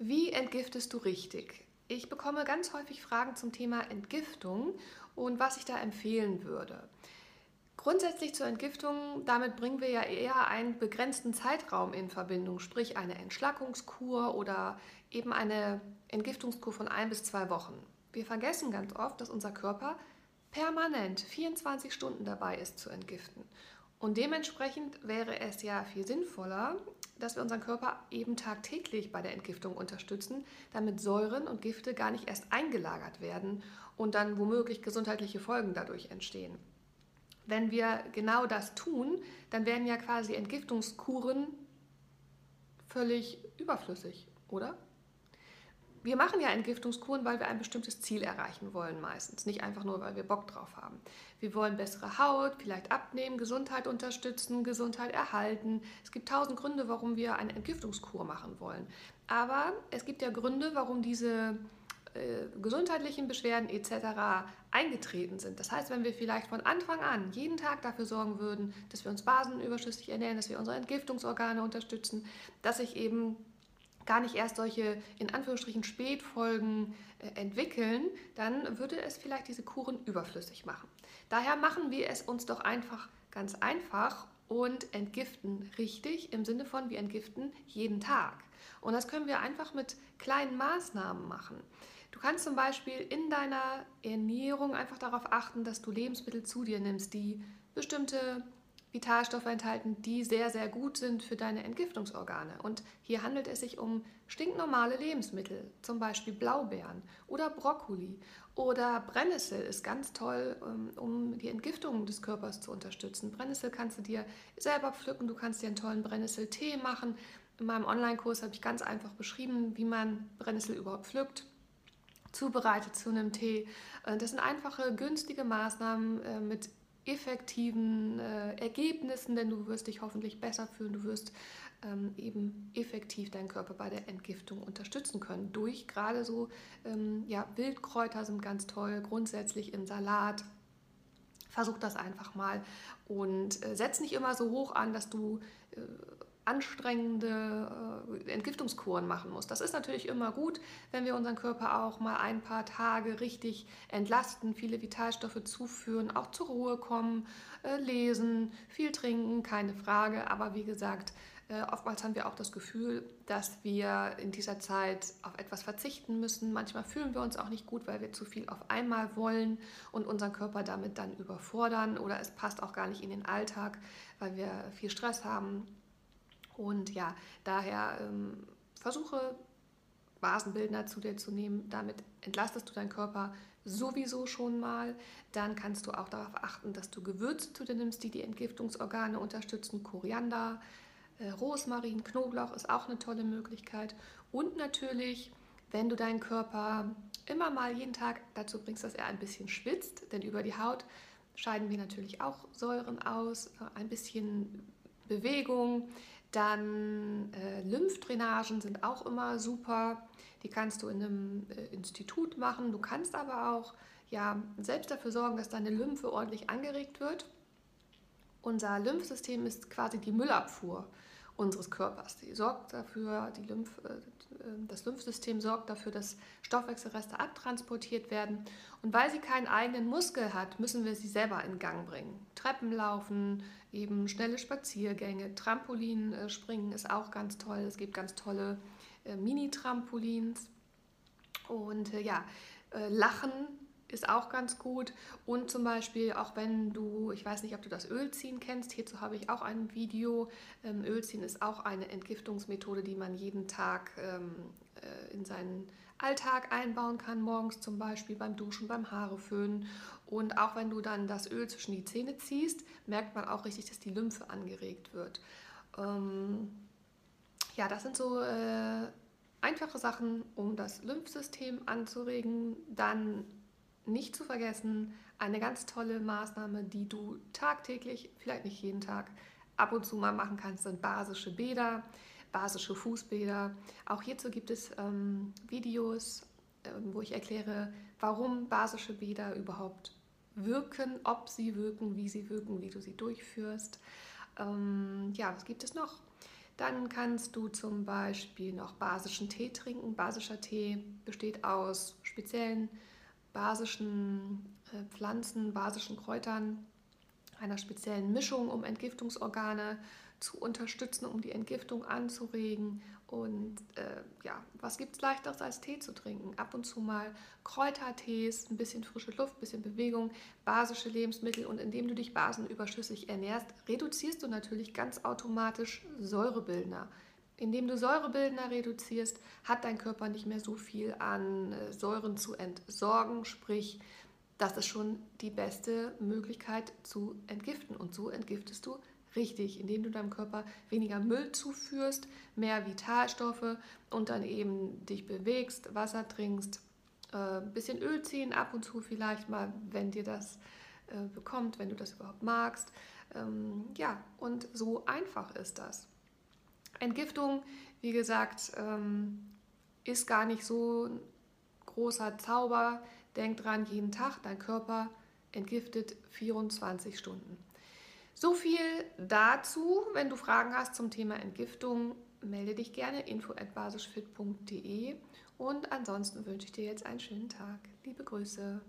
Wie entgiftest du richtig? Ich bekomme ganz häufig Fragen zum Thema Entgiftung und was ich da empfehlen würde. Grundsätzlich zur Entgiftung, damit bringen wir ja eher einen begrenzten Zeitraum in Verbindung, sprich eine Entschlackungskur oder eben eine Entgiftungskur von ein bis zwei Wochen. Wir vergessen ganz oft, dass unser Körper permanent 24 Stunden dabei ist zu entgiften. Und dementsprechend wäre es ja viel sinnvoller, dass wir unseren Körper eben tagtäglich bei der Entgiftung unterstützen, damit Säuren und Gifte gar nicht erst eingelagert werden und dann womöglich gesundheitliche Folgen dadurch entstehen. Wenn wir genau das tun, dann werden ja quasi Entgiftungskuren völlig überflüssig, oder? Wir machen ja Entgiftungskuren, weil wir ein bestimmtes Ziel erreichen wollen meistens, nicht einfach nur, weil wir Bock drauf haben. Wir wollen bessere Haut, vielleicht abnehmen, Gesundheit unterstützen, Gesundheit erhalten. Es gibt tausend Gründe, warum wir eine Entgiftungskur machen wollen. Aber es gibt ja Gründe, warum diese äh, gesundheitlichen Beschwerden etc. eingetreten sind. Das heißt, wenn wir vielleicht von Anfang an jeden Tag dafür sorgen würden, dass wir uns basenüberschüssig ernähren, dass wir unsere Entgiftungsorgane unterstützen, dass sich eben gar nicht erst solche in Anführungsstrichen Spätfolgen äh, entwickeln, dann würde es vielleicht diese Kuren überflüssig machen. Daher machen wir es uns doch einfach ganz einfach und entgiften richtig im Sinne von wir entgiften jeden Tag. Und das können wir einfach mit kleinen Maßnahmen machen. Du kannst zum Beispiel in deiner Ernährung einfach darauf achten, dass du Lebensmittel zu dir nimmst, die bestimmte Vitalstoffe enthalten, die sehr, sehr gut sind für deine Entgiftungsorgane. Und hier handelt es sich um stinknormale Lebensmittel, zum Beispiel Blaubeeren oder Brokkoli oder Brennnessel ist ganz toll, ähm, um die Entgiftung des Körpers zu unterstützen. Brennnessel kannst du dir selber pflücken, du kannst dir einen tollen Brennnesseltee machen. In meinem Online-Kurs habe ich ganz einfach beschrieben, wie man Brennnessel überhaupt pflückt zubereitet zu einem Tee. Äh, das sind einfache, günstige Maßnahmen äh, mit effektiven äh, Ergebnissen, denn du wirst dich hoffentlich besser fühlen, du wirst ähm, eben effektiv deinen Körper bei der Entgiftung unterstützen können. Durch gerade so, ähm, ja, Wildkräuter sind ganz toll, grundsätzlich im Salat. Versuch das einfach mal und äh, setz nicht immer so hoch an, dass du äh, anstrengende äh, Entgiftungskuren machen muss. Das ist natürlich immer gut, wenn wir unseren Körper auch mal ein paar Tage richtig entlasten, viele Vitalstoffe zuführen, auch zur Ruhe kommen, äh, lesen, viel trinken, keine Frage. Aber wie gesagt, äh, oftmals haben wir auch das Gefühl, dass wir in dieser Zeit auf etwas verzichten müssen. Manchmal fühlen wir uns auch nicht gut, weil wir zu viel auf einmal wollen und unseren Körper damit dann überfordern oder es passt auch gar nicht in den Alltag, weil wir viel Stress haben und ja, daher ähm, versuche Basenbildner zu dir zu nehmen. Damit entlastest du deinen Körper sowieso schon mal. Dann kannst du auch darauf achten, dass du Gewürze zu dir nimmst, die die Entgiftungsorgane unterstützen. Koriander, äh, Rosmarin, Knoblauch ist auch eine tolle Möglichkeit. Und natürlich, wenn du deinen Körper immer mal jeden Tag dazu bringst, dass er ein bisschen schwitzt, denn über die Haut scheiden wir natürlich auch Säuren aus, äh, ein bisschen Bewegung, dann äh, Lymphdrainagen sind auch immer super. Die kannst du in einem äh, Institut machen. Du kannst aber auch ja, selbst dafür sorgen, dass deine Lymphe ordentlich angeregt wird. Unser Lymphsystem ist quasi die Müllabfuhr unseres Körpers. Die sorgt dafür, die Lymph, äh, das Lymphsystem sorgt dafür, dass Stoffwechselreste abtransportiert werden. Und weil sie keinen eigenen Muskel hat, müssen wir sie selber in Gang bringen. Treppen laufen, eben schnelle Spaziergänge, Trampolin äh, springen ist auch ganz toll. Es gibt ganz tolle äh, Mini-Trampolins. Und ja, Lachen ist auch ganz gut. Und zum Beispiel auch wenn du, ich weiß nicht, ob du das Ölziehen kennst, hierzu habe ich auch ein Video. Ähm, Ölziehen ist auch eine Entgiftungsmethode, die man jeden Tag ähm, äh, in seinen Alltag einbauen kann, morgens zum Beispiel beim Duschen, beim Haareföhnen. Und auch wenn du dann das Öl zwischen die Zähne ziehst, merkt man auch richtig, dass die Lymphe angeregt wird. Ähm, ja, das sind so äh, einfache Sachen, um das Lymphsystem anzuregen. Dann nicht zu vergessen, eine ganz tolle Maßnahme, die du tagtäglich, vielleicht nicht jeden Tag, ab und zu mal machen kannst, sind basische Bäder, basische Fußbäder. Auch hierzu gibt es ähm, Videos, äh, wo ich erkläre, warum basische Bäder überhaupt wirken, ob sie wirken, wie sie wirken, wie du sie durchführst. Ähm, ja, was gibt es noch? Dann kannst du zum Beispiel noch basischen Tee trinken. Basischer Tee besteht aus speziellen basischen äh, Pflanzen, basischen Kräutern, einer speziellen Mischung, um Entgiftungsorgane zu unterstützen, um die Entgiftung anzuregen. Und äh, ja, was gibt es leichteres als Tee zu trinken? Ab und zu mal Kräutertees, ein bisschen frische Luft, ein bisschen Bewegung, basische Lebensmittel. Und indem du dich basenüberschüssig ernährst, reduzierst du natürlich ganz automatisch Säurebildner. Indem du Säurebildner reduzierst, hat dein Körper nicht mehr so viel an äh, Säuren zu entsorgen, sprich, das ist schon die beste Möglichkeit zu entgiften. Und so entgiftest du richtig, indem du deinem Körper weniger Müll zuführst, mehr Vitalstoffe und dann eben dich bewegst, Wasser trinkst, ein äh, bisschen Öl ziehen, ab und zu vielleicht mal, wenn dir das äh, bekommt, wenn du das überhaupt magst. Ähm, ja, und so einfach ist das. Entgiftung, wie gesagt, ähm, ist gar nicht so ein großer Zauber. Denk dran, jeden Tag, dein Körper entgiftet 24 Stunden. So viel dazu. Wenn du Fragen hast zum Thema Entgiftung, melde dich gerne info at basischfit.de und ansonsten wünsche ich dir jetzt einen schönen Tag. Liebe Grüße.